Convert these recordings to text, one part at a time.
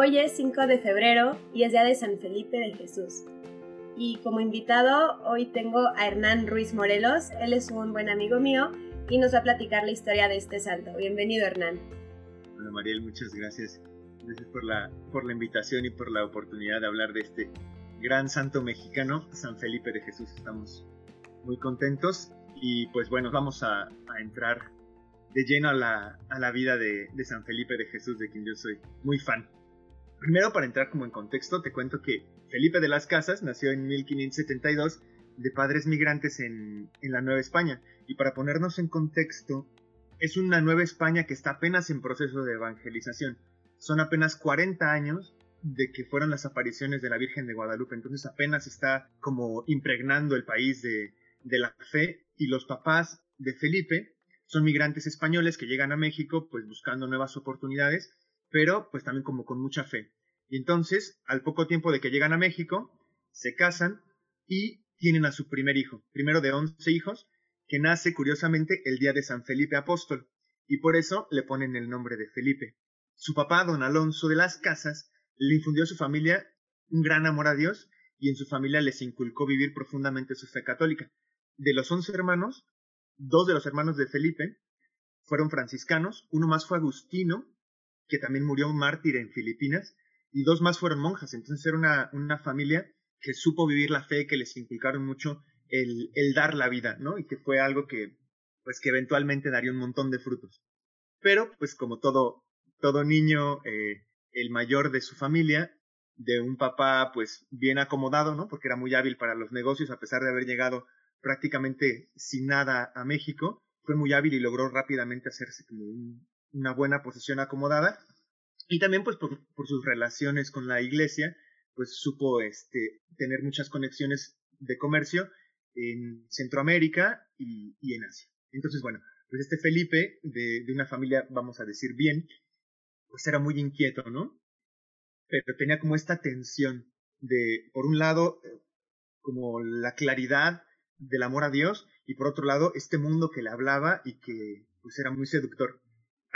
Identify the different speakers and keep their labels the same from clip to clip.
Speaker 1: Hoy es 5 de febrero y es día de San Felipe de Jesús. Y como invitado hoy tengo a Hernán Ruiz Morelos. Él es un buen amigo mío y nos va a platicar la historia de este santo. Bienvenido Hernán.
Speaker 2: Hola Mariel, muchas gracias. Gracias por la, por la invitación y por la oportunidad de hablar de este gran santo mexicano, San Felipe de Jesús. Estamos muy contentos y pues bueno, vamos a, a entrar de lleno a la, a la vida de, de San Felipe de Jesús, de quien yo soy muy fan. Primero, para entrar como en contexto, te cuento que Felipe de las Casas nació en 1572 de padres migrantes en, la Nueva España. Y para ponernos en contexto, es una Nueva España que está apenas en proceso de evangelización. Son apenas 40 años de que fueron las apariciones de la Virgen de Guadalupe, entonces apenas está como impregnando el país de, de la fe y los papás de Felipe son migrantes españoles que llegan a México pues buscando nuevas oportunidades pero pues también como con mucha fe. Y entonces, al poco tiempo de que llegan a México, se casan y tienen a su primer hijo, primero de once hijos, que nace curiosamente el día de San Felipe Apóstol, y por eso le ponen el nombre de Felipe. Su papá, don Alonso de las Casas, le infundió a su familia un gran amor a Dios y en su familia les inculcó vivir profundamente su fe católica. De los once hermanos, dos de los hermanos de Felipe fueron franciscanos, uno más fue agustino que también murió un mártir en Filipinas, y dos más fueron monjas. Entonces era una, una familia que supo vivir la fe, que les inculcaron mucho el, el, dar la vida, ¿no? Y que fue algo que, pues, que eventualmente daría un montón de frutos. Pero, pues, como todo, todo niño, eh, el mayor de su familia, de un papá, pues, bien acomodado, ¿no? Porque era muy hábil para los negocios, a pesar de haber llegado prácticamente sin nada a México, fue muy hábil y logró rápidamente hacerse como un, una buena posición acomodada. Y también pues por, sus relaciones con la iglesia pues supo este tener muchas conexiones de comercio en Centroamérica y, en Asia. Entonces bueno pues este Felipe de, de, una familia vamos a decir bien pues era muy inquieto no pero tenía como esta tensión de por un lado como la claridad del amor a Dios y por otro lado este mundo que le hablaba y que pues era muy seductor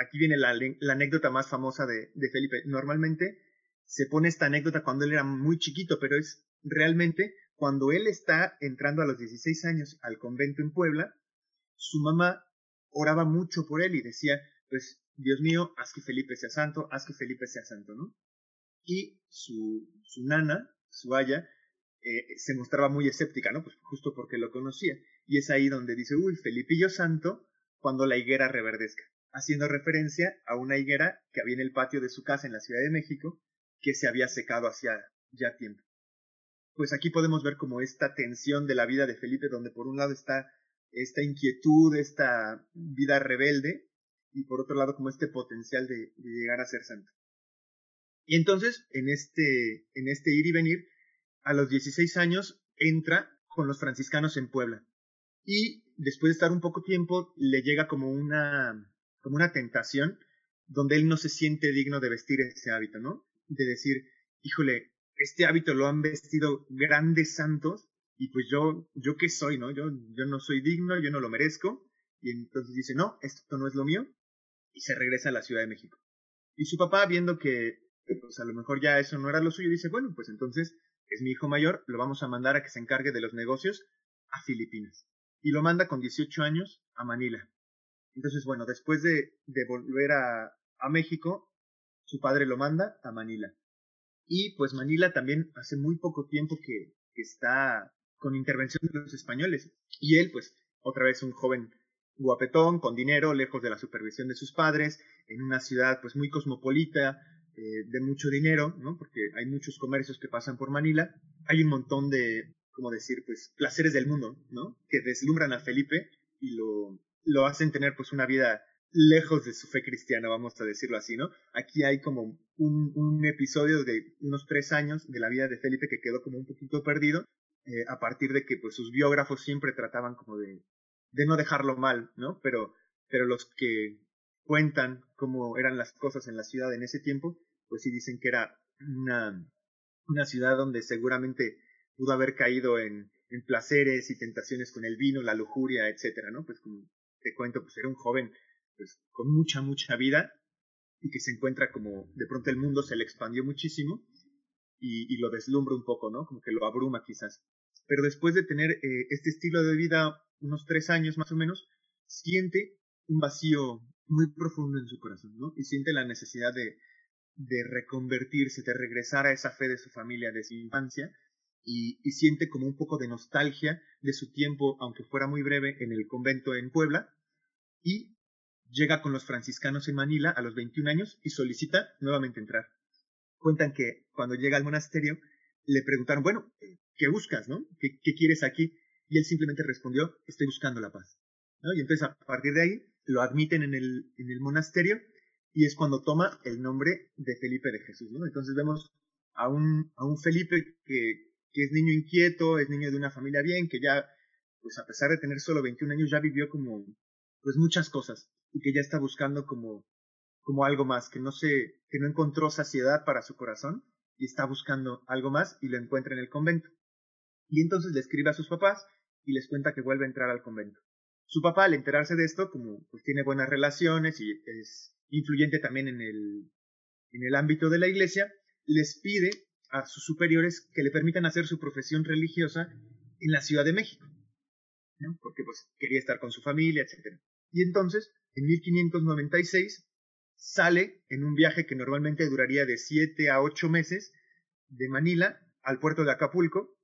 Speaker 2: aquí viene la, anécdota más famosa de, Felipe. Normalmente se pone esta anécdota cuando él era muy chiquito, pero es realmente cuando él está entrando a los 16 años al convento en Puebla, su mamá oraba mucho por él y decía, pues, Dios mío, haz que Felipe sea santo, haz que Felipe sea santo, ¿no? Y su, su nana, su haya, eh, se mostraba muy escéptica, ¿no? Pues justo porque lo conocía. Y es ahí donde dice, uy, Felipillo santo, cuando la higuera reverdezca haciendo referencia a una higuera que había en el patio de su casa en la Ciudad de México, que se había secado hacía ya tiempo. Pues aquí podemos ver como esta tensión de la vida de Felipe, donde por un lado está esta inquietud, esta vida rebelde, y por otro lado como este potencial de, de llegar a ser santo. Y entonces, en este, en este ir y venir, a los 16 años entra con los franciscanos en Puebla. Y después de estar un poco tiempo, le llega como una como una tentación donde él no se siente digno de vestir ese hábito, ¿no? De decir, híjole, este hábito lo han vestido grandes santos y pues yo, yo qué soy, ¿no? Yo, yo no soy digno, yo no lo merezco. Y entonces dice, no, esto no es lo mío. Y se regresa a la Ciudad de México. Y su papá, viendo que pues a lo mejor ya eso no era lo suyo, dice, bueno, pues entonces es mi hijo mayor, lo vamos a mandar a que se encargue de los negocios a Filipinas. Y lo manda con 18 años a Manila. Entonces, bueno, después de, de volver a, a México, su padre lo manda a Manila. Y pues Manila también hace muy poco tiempo que, que está con intervención de los españoles. Y él, pues, otra vez un joven guapetón, con dinero, lejos de la supervisión de sus padres, en una ciudad pues muy cosmopolita, eh, de mucho dinero, ¿no? Porque hay muchos comercios que pasan por Manila. Hay un montón de, como decir, pues, placeres del mundo, ¿no? Que deslumbran a Felipe y lo, lo hacen tener pues una vida lejos de su fe cristiana, vamos a decirlo así, ¿no? Aquí hay como un, un episodio de unos tres años de la vida de Felipe que quedó como un poquito perdido, eh, a partir de que pues sus biógrafos siempre trataban como de, de no dejarlo mal, ¿no? Pero, pero los que cuentan cómo eran las cosas en la ciudad en ese tiempo, pues sí dicen que era una, una ciudad donde seguramente pudo haber caído en, en placeres y tentaciones con el vino, la lujuria, etcétera, ¿no? Pues como te cuento, pues era un joven pues, con mucha, mucha vida y que se encuentra como de pronto el mundo se le expandió muchísimo y, lo deslumbra un poco, ¿no? Como que lo abruma quizás. Pero después de tener eh, este estilo de vida unos tres años más o menos, siente un vacío muy profundo en su corazón, ¿no? Y siente la necesidad de, de reconvertirse, de regresar a esa fe de su familia, de su infancia, y, siente como un poco de nostalgia de su tiempo, aunque fuera muy breve, en el convento en Puebla, y llega con los franciscanos en Manila a los 21 años y solicita nuevamente entrar. Cuentan que cuando llega al monasterio le preguntaron, bueno, ¿qué buscas, no? ¿Qué, quieres aquí? Y él simplemente respondió, estoy buscando la paz. Y entonces a partir de ahí lo admiten en el, monasterio y es cuando toma el nombre de Felipe de Jesús. Entonces vemos a a un Felipe que, que es niño inquieto, es niño de una familia bien, que ya, pues a pesar de tener solo 21 años, ya vivió como, pues muchas cosas y que ya está buscando como, como algo más, que no se, que no encontró saciedad para su corazón y está buscando algo más y lo encuentra en el convento. Y entonces le escribe a sus papás y les cuenta que vuelve a entrar al convento. Su papá, al enterarse de esto, como pues tiene buenas relaciones y es influyente también en el, en el ámbito de la iglesia, les pide a sus superiores que le permitan hacer su profesión religiosa en la Ciudad de México, ¿no? porque pues quería estar con su familia, etc. Y entonces, en 1596, sale en un viaje que normalmente duraría de 7 a 8 meses de Manila al puerto de Acapulco.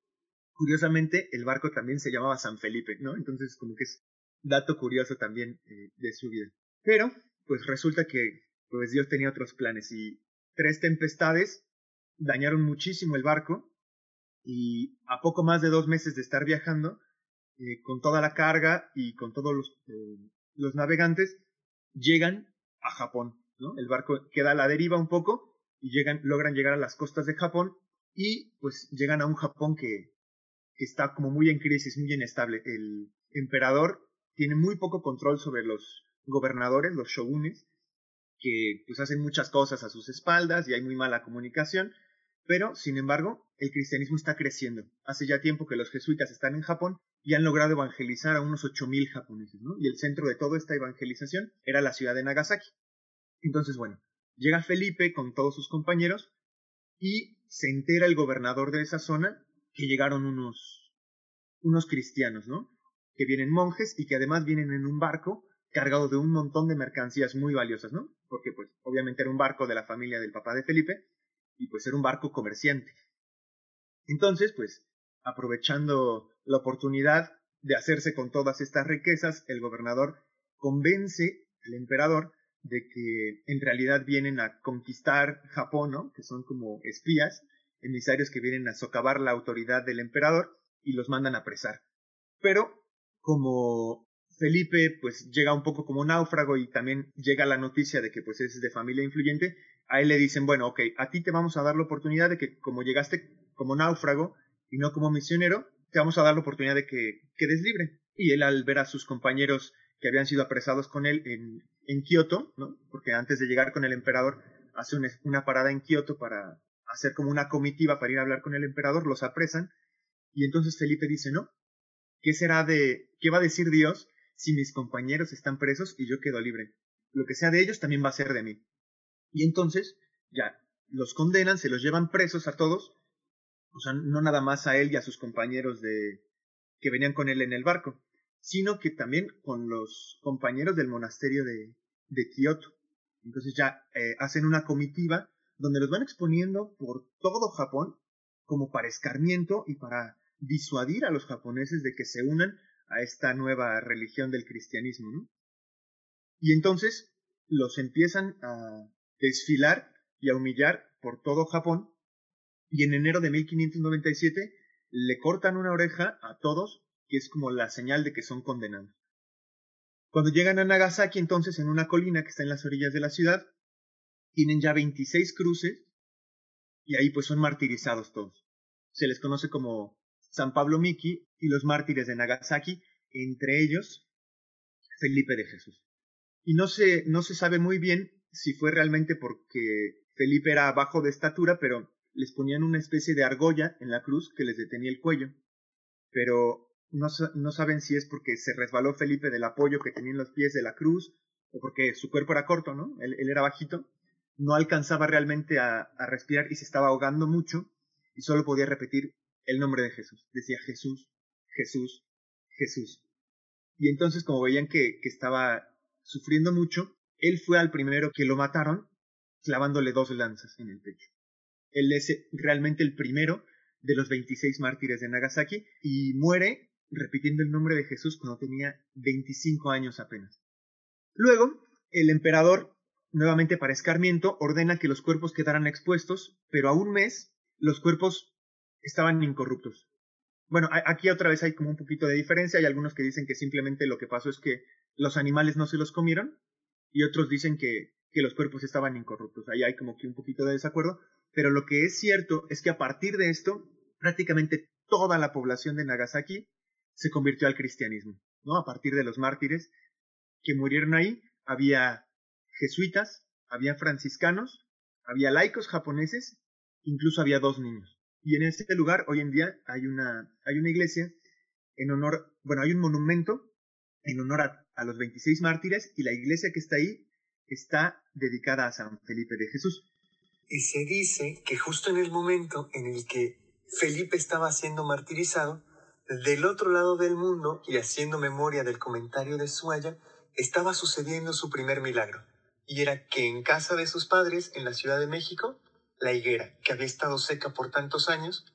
Speaker 2: Curiosamente, el barco también se llamaba San Felipe, ¿no? Entonces, como que es dato curioso también eh, de su vida. Pero, pues resulta que pues Dios tenía otros planes y tres tempestades dañaron muchísimo el barco y a poco más de dos meses de estar viajando, eh, con toda la carga y con todos los, eh, los navegantes, llegan a Japón. ¿no? El barco queda a la deriva un poco y llegan, logran llegar a las costas de Japón y pues llegan a un Japón que, que está como muy en crisis, muy inestable. El emperador tiene muy poco control sobre los gobernadores, los shogunes, que pues hacen muchas cosas a sus espaldas y hay muy mala comunicación, pero sin embargo el cristianismo está creciendo. Hace ya tiempo que los jesuitas están en Japón y han logrado evangelizar a unos 8.000 japoneses, ¿no? Y el centro de toda esta evangelización era la ciudad de Nagasaki. Entonces, bueno, llega Felipe con todos sus compañeros y se entera el gobernador de esa zona que llegaron unos, unos cristianos, ¿no? que vienen monjes y que además vienen en un barco cargado de un montón de mercancías muy valiosas, ¿no? Porque pues obviamente era un barco de la familia del papá de Felipe y pues era un barco comerciante. Entonces, pues aprovechando la oportunidad de hacerse con todas estas riquezas, el gobernador convence al emperador de que en realidad vienen a conquistar Japón. Que son como espías, emisarios que vienen a socavar la autoridad del emperador y los mandan a apresar. Pero como Felipe pues llega un poco como náufrago y también llega la noticia de que pues es de familia influyente, a él le dicen, bueno, ok, a ti te vamos a dar la oportunidad de que como llegaste como náufrago y no como misionero, te vamos a dar la oportunidad de que quedes libre. Y él al ver a sus compañeros que habían sido apresados con él en, en Kioto, porque antes de llegar con el emperador hace una parada en Kioto para hacer como una comitiva para ir a hablar con el emperador, los apresan y entonces Felipe dice, no, ¿Qué será de, qué va a decir Dios si mis compañeros están presos y yo quedo libre? Lo que sea de ellos también va a ser de mí. Y entonces, ya, los condenan, se los llevan presos a todos, o sea, no nada más a él y a sus compañeros de, que venían con él en el barco, sino que también con los compañeros del monasterio de, de Kioto. Entonces ya eh, hacen una comitiva donde los van exponiendo por todo Japón como para escarmiento y para disuadir a los japoneses de que se unan a esta nueva religión del cristianismo. ¿no? Y entonces los empiezan a desfilar y a humillar por todo Japón y en enero de 1597 le cortan una oreja a todos, que es como la señal de que son condenados. Cuando llegan a Nagasaki, entonces, en una colina que está en las orillas de la ciudad, tienen ya 26 cruces y ahí pues son martirizados todos. Se les conoce como San Pablo Miki y los mártires de Nagasaki, entre ellos Felipe de Jesús. Y no se, no se sabe muy bien si fue realmente porque Felipe era bajo de estatura, pero les ponían una especie de argolla en la cruz que les detenía el cuello. Pero no, no saben si es porque se resbaló Felipe del apoyo que tenía en los pies de la cruz o porque su cuerpo era corto, ¿no? Él, él era bajito. no alcanzaba realmente a, respirar y se estaba ahogando mucho y solo podía repetir el nombre de Jesús. Decía Jesús, Jesús, Jesús. Y entonces como veían que, que estaba sufriendo mucho, él fue al primero que lo mataron clavándole dos lanzas en el pecho. Él es realmente el primero de los 26 mártires de Nagasaki y muere repitiendo el nombre de Jesús cuando tenía 25 años apenas. Luego, el emperador, nuevamente para escarmiento, ordena que los cuerpos quedaran expuestos, pero a un mes los cuerpos estaban incorruptos. Bueno, aquí otra vez hay como un poquito de diferencia. Hay algunos que dicen que simplemente lo que pasó es que los animales no se los comieron y otros dicen que, que los cuerpos estaban incorruptos. Ahí hay como que un poquito de desacuerdo. Pero lo que es cierto es que a partir de esto, prácticamente toda la población de Nagasaki se convirtió al cristianismo, ¿no? A partir de los mártires que murieron ahí, había jesuitas, había franciscanos, había laicos japoneses, incluso había dos niños. Y en este lugar hoy en día hay una, hay una iglesia en honor, bueno, hay un monumento en honor a, los 26 mártires y la iglesia que está ahí está dedicada a San Felipe de Jesús.
Speaker 3: Y se dice que justo en el momento en el que Felipe estaba siendo martirizado, del otro lado del mundo y haciendo memoria del comentario de Suaya, estaba sucediendo su primer milagro, y era que en casa de sus padres, en la Ciudad de México, la higuera, que había estado seca por tantos años,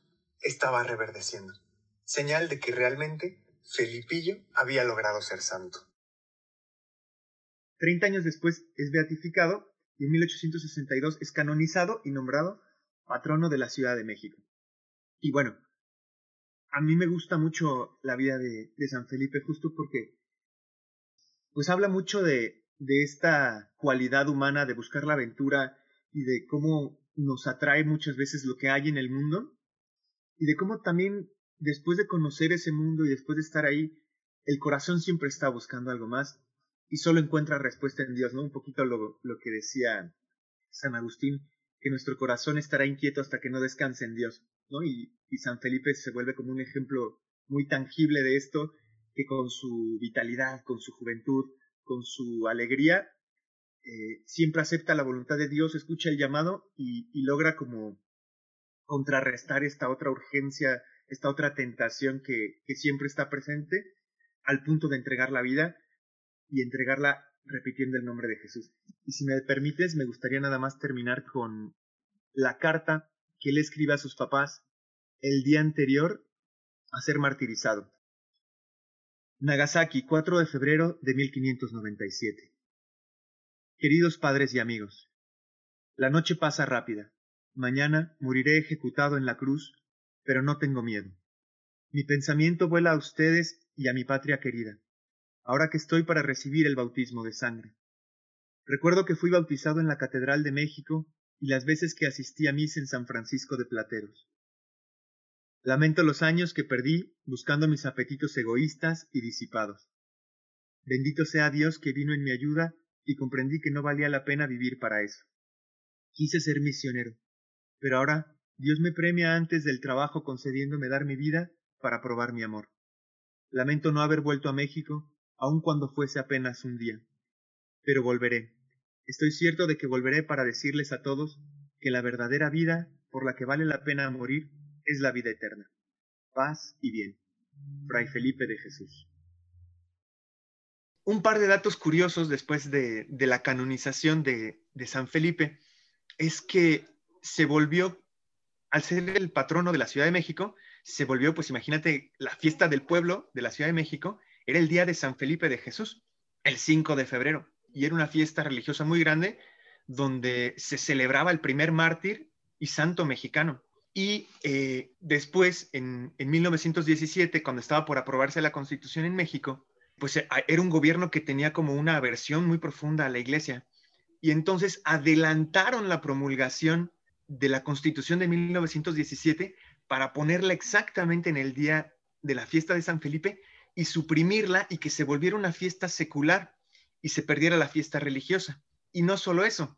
Speaker 3: estaba reverdeciendo, señal de que realmente Felipillo había logrado ser santo.
Speaker 2: Treinta años después es beatificado y en 1862 es canonizado y nombrado patrono de la Ciudad de México. Y bueno, a mí me gusta mucho la vida de, San Felipe justo porque pues habla mucho de, de esta cualidad humana de buscar la aventura y de cómo nos atrae muchas veces lo que hay en el mundo y de cómo también después de conocer ese mundo y después de estar ahí, el corazón siempre está buscando algo más y solo encuentra respuesta en Dios, ¿no? Un poquito lo, lo que decía San Agustín, que nuestro corazón estará inquieto hasta que no descanse en Dios. Y, San Felipe se vuelve como un ejemplo muy tangible de esto, que con su vitalidad, con su juventud, con su alegría, eh, siempre acepta la voluntad de Dios, escucha el llamado y, logra como contrarrestar esta otra urgencia, esta otra tentación que, que siempre está presente, al punto de entregar la vida y entregarla repitiendo el nombre de Jesús. Y si me permites, me gustaría nada más terminar con la carta que él escribe a sus papás el día anterior a ser martirizado. Nagasaki, 4 de febrero de 1597. Queridos padres y amigos, la noche pasa rápida. Mañana moriré ejecutado en la cruz, pero no tengo miedo. Mi pensamiento vuela a ustedes y a mi patria querida, ahora que estoy para recibir el bautismo de sangre. Recuerdo que fui bautizado en la Catedral de México y las veces que asistí a misa en San Francisco de Plateros. Lamento los años que perdí buscando mis apetitos egoístas y disipados. Bendito sea Dios que vino en mi ayuda y comprendí que no valía la pena vivir para eso. Quise ser misionero, pero ahora Dios me premia antes del trabajo concediéndome dar mi vida para probar mi amor. Lamento no haber vuelto a México, aun cuando fuese apenas un día. Pero volveré, Estoy cierto de que volveré para decirles a todos que la verdadera vida por la que vale la pena morir es la vida eterna. Paz y bien. Fray Felipe de Jesús. Un par de datos curiosos después de, la canonización de, de San Felipe es que se volvió, al ser el patrono de la Ciudad de México, se volvió, pues imagínate, la fiesta del pueblo de la Ciudad de México, era el día de San Felipe de Jesús, el 5 de febrero y era una fiesta religiosa muy grande donde se celebraba el primer mártir y santo mexicano. Y eh, después, en, en 1917, cuando estaba por aprobarse la constitución en México, pues eh, era un gobierno que tenía como una aversión muy profunda a la iglesia. Y entonces adelantaron la promulgación de la constitución de 1917 para ponerla exactamente en el día de la fiesta de San Felipe y suprimirla y que se volviera una fiesta secular y se perdiera la fiesta religiosa. Y no solo eso,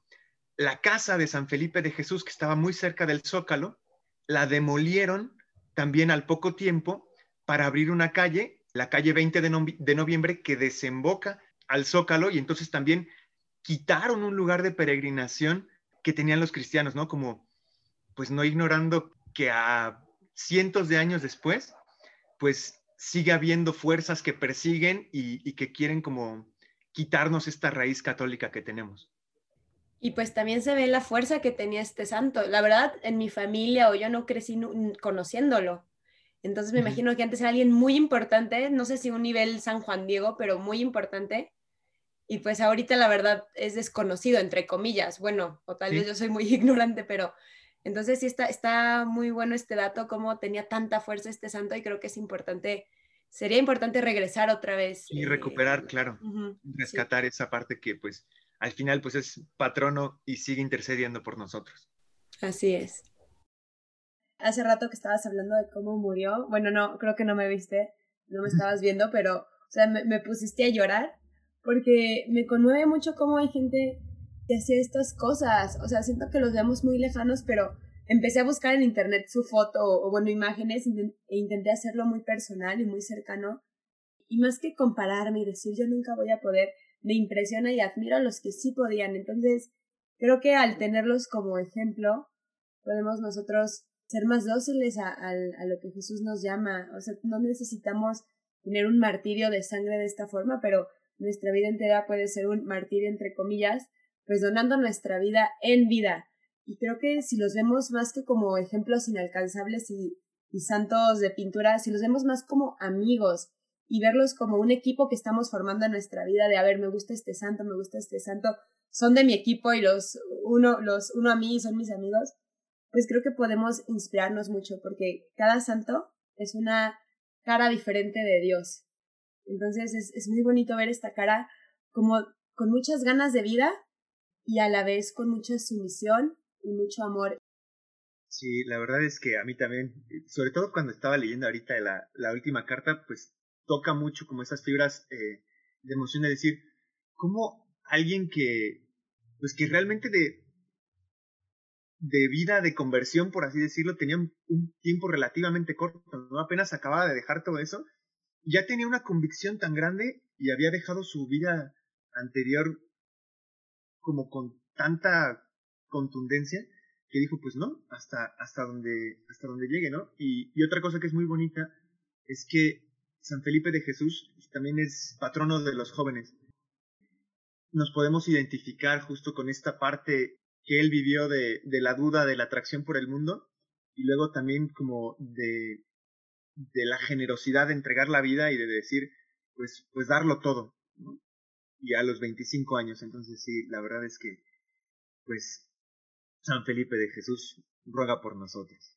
Speaker 2: la casa de San Felipe de Jesús, que estaba muy cerca del Zócalo, la demolieron también al poco tiempo para abrir una calle, la calle 20 de, de noviembre, que desemboca al Zócalo y entonces también quitaron un lugar de peregrinación que tenían los cristianos, ¿no? Como, pues no ignorando que a cientos de años después, pues sigue habiendo fuerzas que persiguen y, que quieren como quitarnos esta raíz católica que tenemos.
Speaker 1: Y pues también se ve la fuerza que tenía este santo. La verdad, en mi familia o yo no crecí conociéndolo. Entonces me imagino que antes era alguien muy importante, no sé si un nivel San Juan Diego, pero muy importante. Y pues ahorita la verdad es desconocido, entre comillas. Bueno, o tal vez yo soy muy ignorante, pero entonces sí está, está muy bueno este dato, cómo tenía tanta fuerza este santo y creo que es importante, sería importante regresar otra vez.
Speaker 2: Y recuperar, eh, claro, rescatar esa parte que pues al final pues es patrono y sigue intercediendo por nosotros.
Speaker 1: Así es hace rato que estabas hablando de cómo murió, bueno, no, creo que no me viste, no me estabas viendo, pero, o sea, me, pusiste a llorar porque me conmueve mucho cómo hay gente que hace estas cosas, o sea, siento que los vemos muy lejanos, pero empecé a buscar en internet su foto o, bueno, imágenes e intenté hacerlo muy personal y muy cercano. Y más que compararme y decir yo nunca voy a poder, me impresiona y admiro a los que sí podían. Entonces, creo que al tenerlos como ejemplo, podemos nosotros ser más dóciles a, a, lo que Jesús nos llama. O sea, no necesitamos tener un martirio de sangre de esta forma, pero nuestra vida entera puede ser un martirio entre comillas, pues donando nuestra vida en vida. Y creo que si los vemos más que como ejemplos inalcanzables y, y santos de pintura, si los vemos más como amigos y verlos como un equipo que estamos formando en nuestra vida de, a ver, me gusta este santo, me gusta este santo, son de mi equipo y los uno, los uno a mí son mis amigos, pues creo que podemos inspirarnos mucho porque cada santo es una cara diferente de Dios. Entonces es, es muy bonito ver esta cara como con muchas ganas de vida y a la vez con mucha sumisión y mucho amor.
Speaker 2: Sí, la verdad es que a mí también, sobre todo cuando estaba leyendo ahorita la, la última carta, pues toca mucho como esas fibras eh, de emoción de decir, cómo alguien que, pues que realmente de, de vida de conversión, por así decirlo, tenía un tiempo relativamente corto, ¿no? Apenas acababa de dejar todo eso, ya tenía una convicción tan grande y había dejado su vida anterior como con tanta contundencia que dijo, pues no, hasta, hasta, donde, hasta donde llegue, ¿no? Y, y otra cosa que es muy bonita es que San Felipe de Jesús también es patrono de los jóvenes. Nos podemos identificar justo con esta parte que él vivió de, de la duda, de la atracción por el mundo, y luego también como de, de la generosidad de entregar la vida y de decir, pues, pues darlo todo. Y a los 25 años, entonces sí, la verdad es que, pues, San Felipe de Jesús ruega por nosotros.